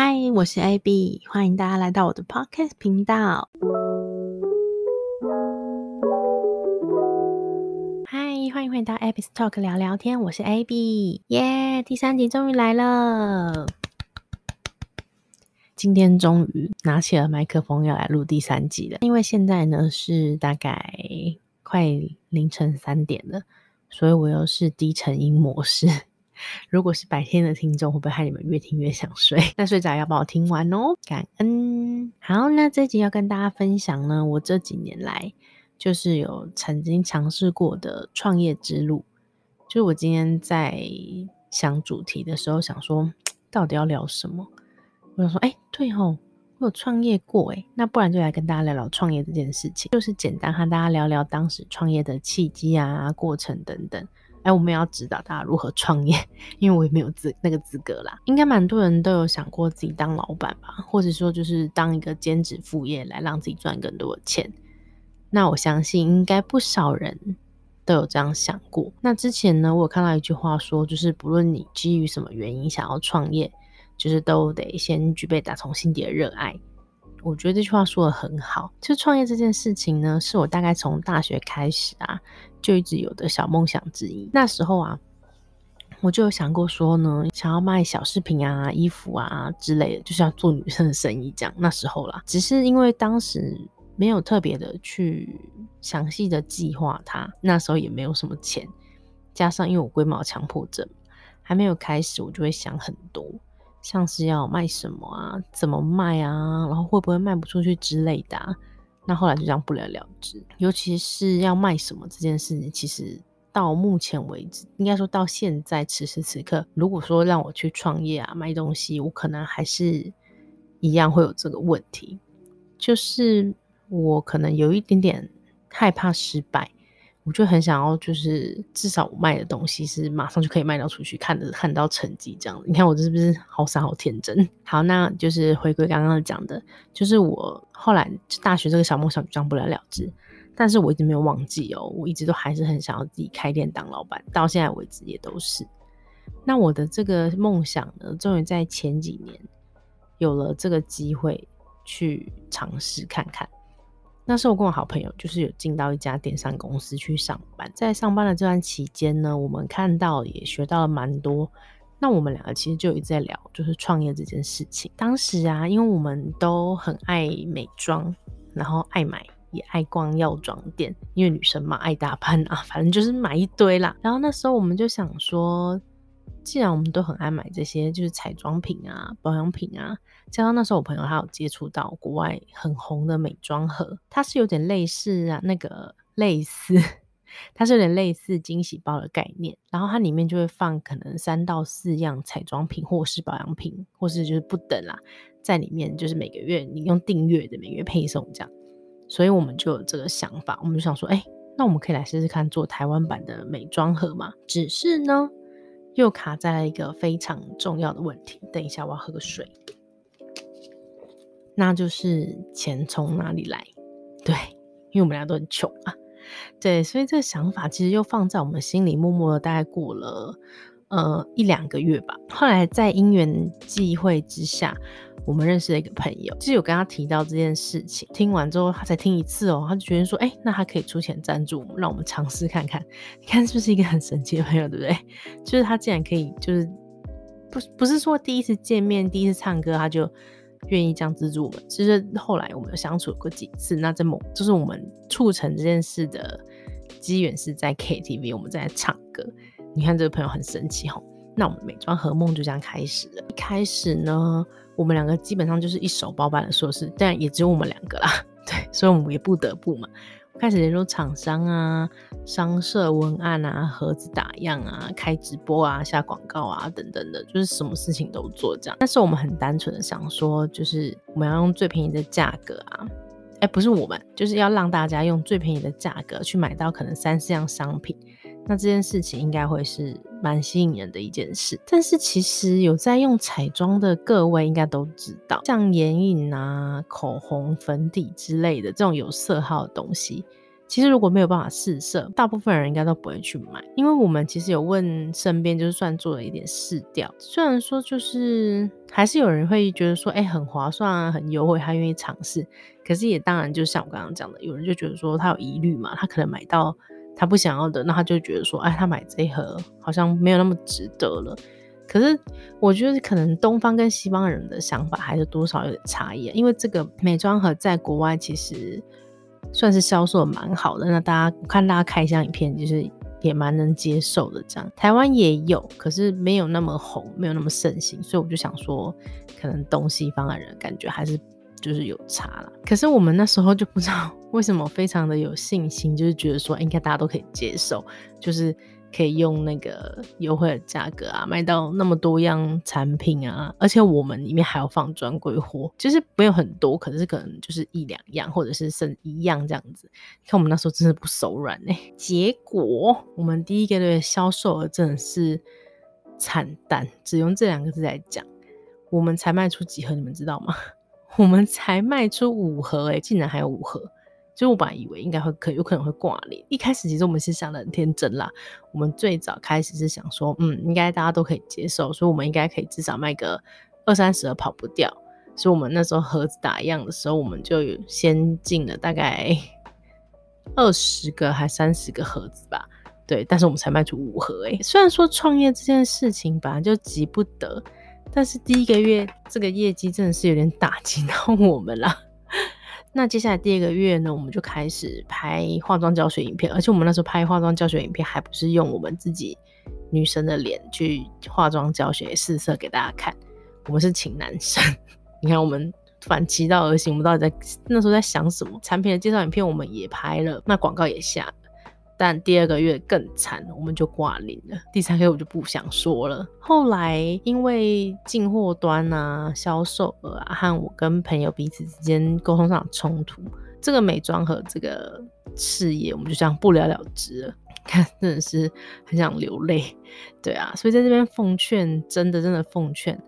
嗨，我是 AB，欢迎大家来到我的 Podcast 频道。嗨，欢迎回到 Abby's Talk 聊聊天，我是 AB，耶！第三集终于来了，今天终于拿起了麦克风要来录第三集了。因为现在呢是大概快凌晨三点了，所以我又是低沉音模式。如果是白天的听众，会不会害你们越听越想睡？那睡着要帮我听完哦，感恩。好，那这集要跟大家分享呢，我这几年来就是有曾经尝试过的创业之路。就是我今天在想主题的时候，想说到底要聊什么？我想说，哎，对哦，我有创业过，哎，那不然就来跟大家聊聊创业这件事情，就是简单和大家聊聊当时创业的契机啊、过程等等。哎，我们要指导大家如何创业，因为我也没有资那个资格啦。应该蛮多人都有想过自己当老板吧，或者说就是当一个兼职副业来让自己赚更多的钱。那我相信应该不少人都有这样想过。那之前呢，我有看到一句话说，就是不论你基于什么原因想要创业，就是都得先具备打从心底的热爱。我觉得这句话说的很好。就创业这件事情呢，是我大概从大学开始啊。就一直有的小梦想之一。那时候啊，我就有想过说呢，想要卖小饰品啊、衣服啊之类的，就是要做女生的生意这样。那时候啦，只是因为当时没有特别的去详细的计划它，那时候也没有什么钱，加上因为我龟毛强迫症，还没有开始，我就会想很多，像是要卖什么啊、怎么卖啊，然后会不会卖不出去之类的。那后来就这样不了了之，尤其是要卖什么这件事情，其实到目前为止，应该说到现在此时此刻，如果说让我去创业啊卖东西，我可能还是一样会有这个问题，就是我可能有一点点害怕失败。我就很想要，就是至少我卖的东西是马上就可以卖到出去，看的看到成绩这样子。你看我这是不是好傻好天真？好，那就是回归刚刚讲的，就是我后来大学这个小梦想就这样不了了之。但是我一直没有忘记哦，我一直都还是很想要自己开店当老板，到现在为止也都是。那我的这个梦想呢，终于在前几年有了这个机会去尝试看看。那时候我跟我好朋友就是有进到一家电商公司去上班，在上班的这段期间呢，我们看到也学到了蛮多。那我们两个其实就一直在聊，就是创业这件事情。当时啊，因为我们都很爱美妆，然后爱买也爱逛药妆店，因为女生嘛爱打扮啊，反正就是买一堆啦。然后那时候我们就想说。既然我们都很爱买这些，就是彩妆品啊、保养品啊，加上那时候我朋友还有接触到国外很红的美妆盒，它是有点类似啊，那个类似，它是有点类似惊喜包的概念，然后它里面就会放可能三到四样彩妆品，或是保养品，或是就是不等啦，在里面就是每个月你用订阅的每月配送这样，所以我们就有这个想法，我们就想说，哎，那我们可以来试试看做台湾版的美妆盒嘛？只是呢。又卡在了一个非常重要的问题。等一下，我要喝个水。那就是钱从哪里来？对，因为我们俩都很穷啊。对，所以这个想法其实又放在我们心里，默默的大概过了呃一两个月吧。后来在因缘际会之下。我们认识了一个朋友，就有跟他提到这件事情。听完之后，他才听一次哦，他就觉得说，哎，那他可以出钱赞助我们，让我们尝试看看。你看是不是一个很神奇的朋友，对不对？就是他竟然可以，就是不不是说第一次见面、第一次唱歌，他就愿意这样资助我们。其实后来我们有相处过几次，那这某就是我们促成这件事的机缘是在 KTV，我们在唱歌。你看这个朋友很神奇哈。那我们美妆和梦就这样开始了。一开始呢。我们两个基本上就是一手包办的硕士，但也只有我们两个啦。对，所以我们也不得不嘛，开始联络厂商啊、商社文案啊、盒子打样啊、开直播啊、下广告啊等等的，就是什么事情都做这样。但是我们很单纯的想说，就是我们要用最便宜的价格啊，哎，不是我们，就是要让大家用最便宜的价格去买到可能三四样商品。那这件事情应该会是蛮吸引人的一件事，但是其实有在用彩妆的各位应该都知道，像眼影啊、口红、粉底之类的这种有色号的东西，其实如果没有办法试色，大部分人应该都不会去买，因为我们其实有问身边，就是算做了一点试调。虽然说就是还是有人会觉得说，哎，很划算啊，很优惠，他愿意尝试。可是也当然就像我刚刚讲的，有人就觉得说他有疑虑嘛，他可能买到他不想要的，那他就觉得说，哎，他买这一盒好像没有那么值得了。可是我觉得可能东方跟西方人的想法还是多少有点差异，因为这个美妆盒在国外其实。算是销售蛮好的，那大家看大家开箱影片，就是也蛮能接受的。这样台湾也有，可是没有那么红，没有那么盛行，所以我就想说，可能东西方的人感觉还是就是有差了。可是我们那时候就不知道 为什么非常的有信心，就是觉得说应该大家都可以接受，就是。可以用那个优惠的价格啊，卖到那么多样产品啊，而且我们里面还要放专柜货，就是没有很多，可是可能就是一两样，或者是剩一样这样子。看我们那时候真的不手软呢，结果我们第一个月销售额真的是惨淡，只用这两个字来讲，我们才卖出几盒，你们知道吗？我们才卖出五盒，哎，竟然还有五盒。就我本来以为应该会可有可能会挂脸，一开始其实我们是想的很天真啦。我们最早开始是想说，嗯，应该大家都可以接受，所以我们应该可以至少卖个二三十盒跑不掉。所以我们那时候盒子打样的时候，我们就先进了大概 二十个还三十个盒子吧。对，但是我们才卖出五盒诶。虽然说创业这件事情本来就急不得，但是第一个月这个业绩真的是有点打击到我们了。那接下来第二个月呢，我们就开始拍化妆教学影片，而且我们那时候拍化妆教学影片，还不是用我们自己女生的脸去化妆教学试色给大家看，我们是请男生。你看我们反其道而行，我们到底在那时候在想什么？产品的介绍影片我们也拍了，那广告也下。但第二个月更惨，我们就挂零了。第三个月我就不想说了。后来因为进货端啊、销售额啊，和我跟朋友彼此之间沟通上冲突，这个美妆和这个事业，我们就这样不了了之了。看，真的是很想流泪。对啊，所以在这边奉劝，真的真的奉劝，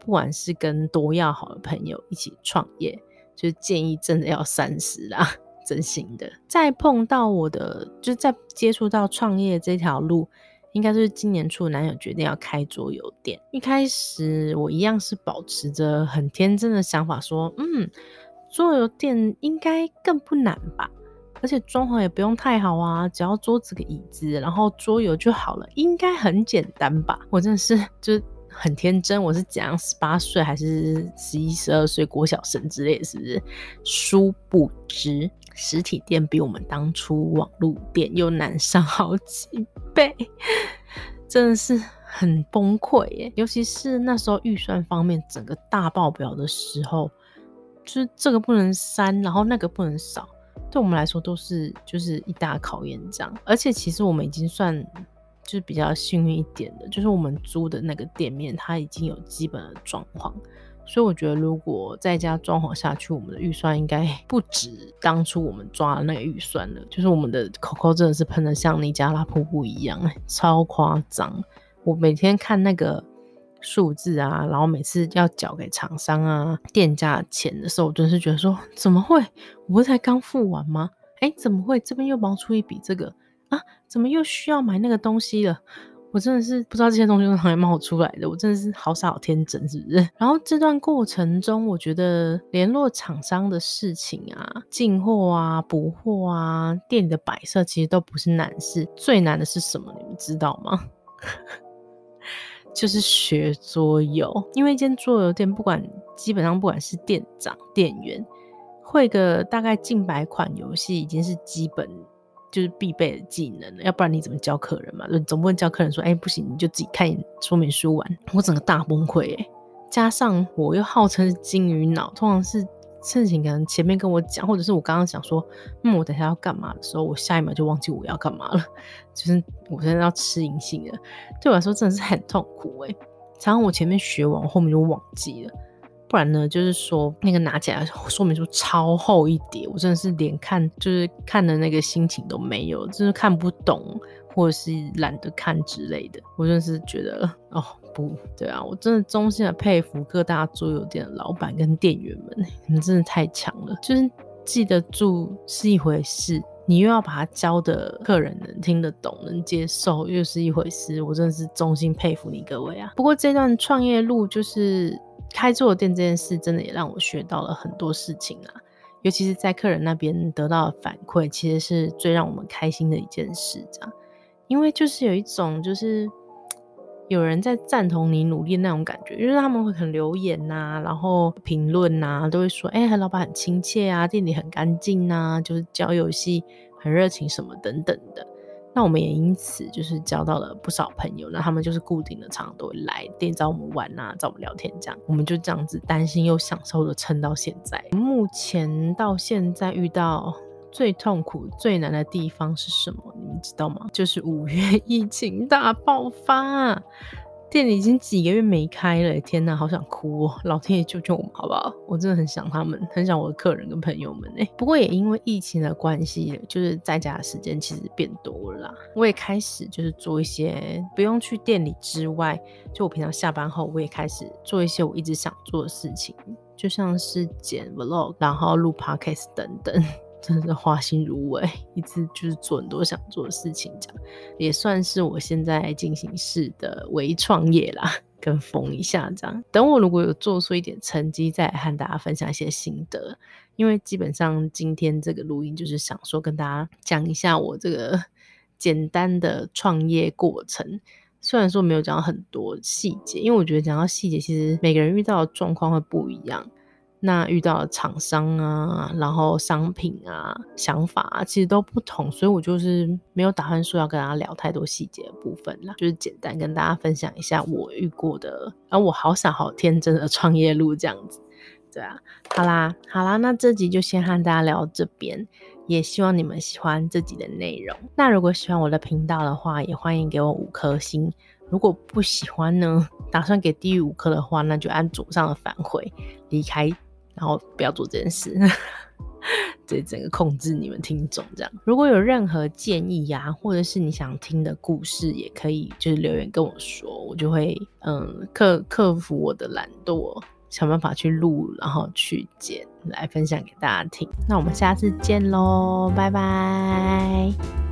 不管是跟多要好的朋友一起创业，就是建议真的要三思啦。真心的，再碰到我的，就是在接触到创业这条路，应该就是今年初，男友决定要开桌游店。一开始我一样是保持着很天真的想法，说，嗯，桌游店应该更不难吧，而且装潢也不用太好啊，只要桌子、个椅子，然后桌游就好了，应该很简单吧？我真的是就。很天真，我是讲十八岁还是十一十二岁国小生之类，是不是？殊不知实体店比我们当初网络店又难上好几倍，真的是很崩溃耶！尤其是那时候预算方面整个大爆表的时候，就是这个不能删，然后那个不能少，对我们来说都是就是一大考验这样。而且其实我们已经算。就是比较幸运一点的，就是我们租的那个店面，它已经有基本的装潢，所以我觉得如果再加装潢下去，我们的预算应该 不止当初我们抓的那个预算了。就是我们的 COCO 真的是喷的像尼加拉瀑布一样，超夸张！我每天看那个数字啊，然后每次要缴给厂商啊、店家钱的时候，我真是觉得说，怎么会？我不是才刚付完吗？哎，怎么会这边又冒出一笔这个？啊，怎么又需要买那个东西了？我真的是不知道这些东西从哪里冒出来的，我真的是好傻好天真，是不是？然后这段过程中，我觉得联络厂商的事情啊，进货啊、补货啊、店里的摆设，其实都不是难事。最难的是什么？你们知道吗？就是学桌游，因为一间桌游店，不管基本上不管是店长、店员，会个大概近百款游戏，已经是基本。就是必备的技能，要不然你怎么教客人嘛？总不能教客人说，哎，不行，你就自己看说明书玩。我整个大崩溃哎！加上我又号称是金鱼脑，通常是事情可能前面跟我讲，或者是我刚刚想说，嗯，我等下要干嘛的时候，我下一秒就忘记我要干嘛了。就是我现在要吃银杏了，对我来说真的是很痛苦哎！常常我前面学完，我后面就忘记了。不然呢，就是说那个拿起来说明书超厚一叠，我真的是连看就是看的那个心情都没有，就是看不懂或者是懒得看之类的。我真的是觉得哦，不对啊，我真的衷心的佩服各大桌游店的老板跟店员们，你们真的太强了。就是记得住是一回事，你又要把它教的客人能听得懂、能接受，又是一回事。我真的是衷心佩服你各位啊！不过这段创业路，就是开做店这件事，真的也让我学到了很多事情啊。尤其是在客人那边得到的反馈，其实是最让我们开心的一件事。这样，因为就是有一种就是有人在赞同你努力那种感觉，就是他们会很留言呐，然后评论呐，都会说：“哎，老板很亲切啊，店里很干净呐，就是教游戏很热情什么等等的。”那我们也因此就是交到了不少朋友，那他们就是固定的，常常都会来店找我们玩啊，找我们聊天这样，我们就这样子担心又享受的撑到现在。目前到现在遇到最痛苦、最难的地方是什么？你们知道吗？就是五月 疫情大爆发。店里已经几个月没开了，天哪，好想哭哦！老天爷救救我们好不好？我真的很想他们，很想我的客人跟朋友们哎。不过也因为疫情的关系，就是在家的时间其实变多了。我也开始就是做一些不用去店里之外，就我平常下班后，我也开始做一些我一直想做的事情，就像是剪 vlog，然后录 podcast 等等。真的是花心如薇，一次就是做很多想做的事情，这样也算是我现在进行式的微创业啦，跟风一下这样。等我如果有做出一点成绩，再和大家分享一些心得。因为基本上今天这个录音就是想说跟大家讲一下我这个简单的创业过程，虽然说没有讲很多细节，因为我觉得讲到细节，其实每个人遇到的状况会不一样。那遇到的厂商啊，然后商品啊，想法啊，其实都不同，所以我就是没有打算说要跟大家聊太多细节的部分啦，就是简单跟大家分享一下我遇过的，然后我好傻好天真的创业路这样子，对啊，好啦好啦，那这集就先和大家聊这边，也希望你们喜欢这集的内容。那如果喜欢我的频道的话，也欢迎给我五颗星。如果不喜欢呢，打算给低于五颗的话，那就按左上的返回离开。然后不要做这件事，这整个控制你们听众这样。如果有任何建议呀，或者是你想听的故事，也可以就是留言跟我说，我就会嗯克克服我的懒惰，想办法去录，然后去剪来分享给大家听。那我们下次见喽，拜拜。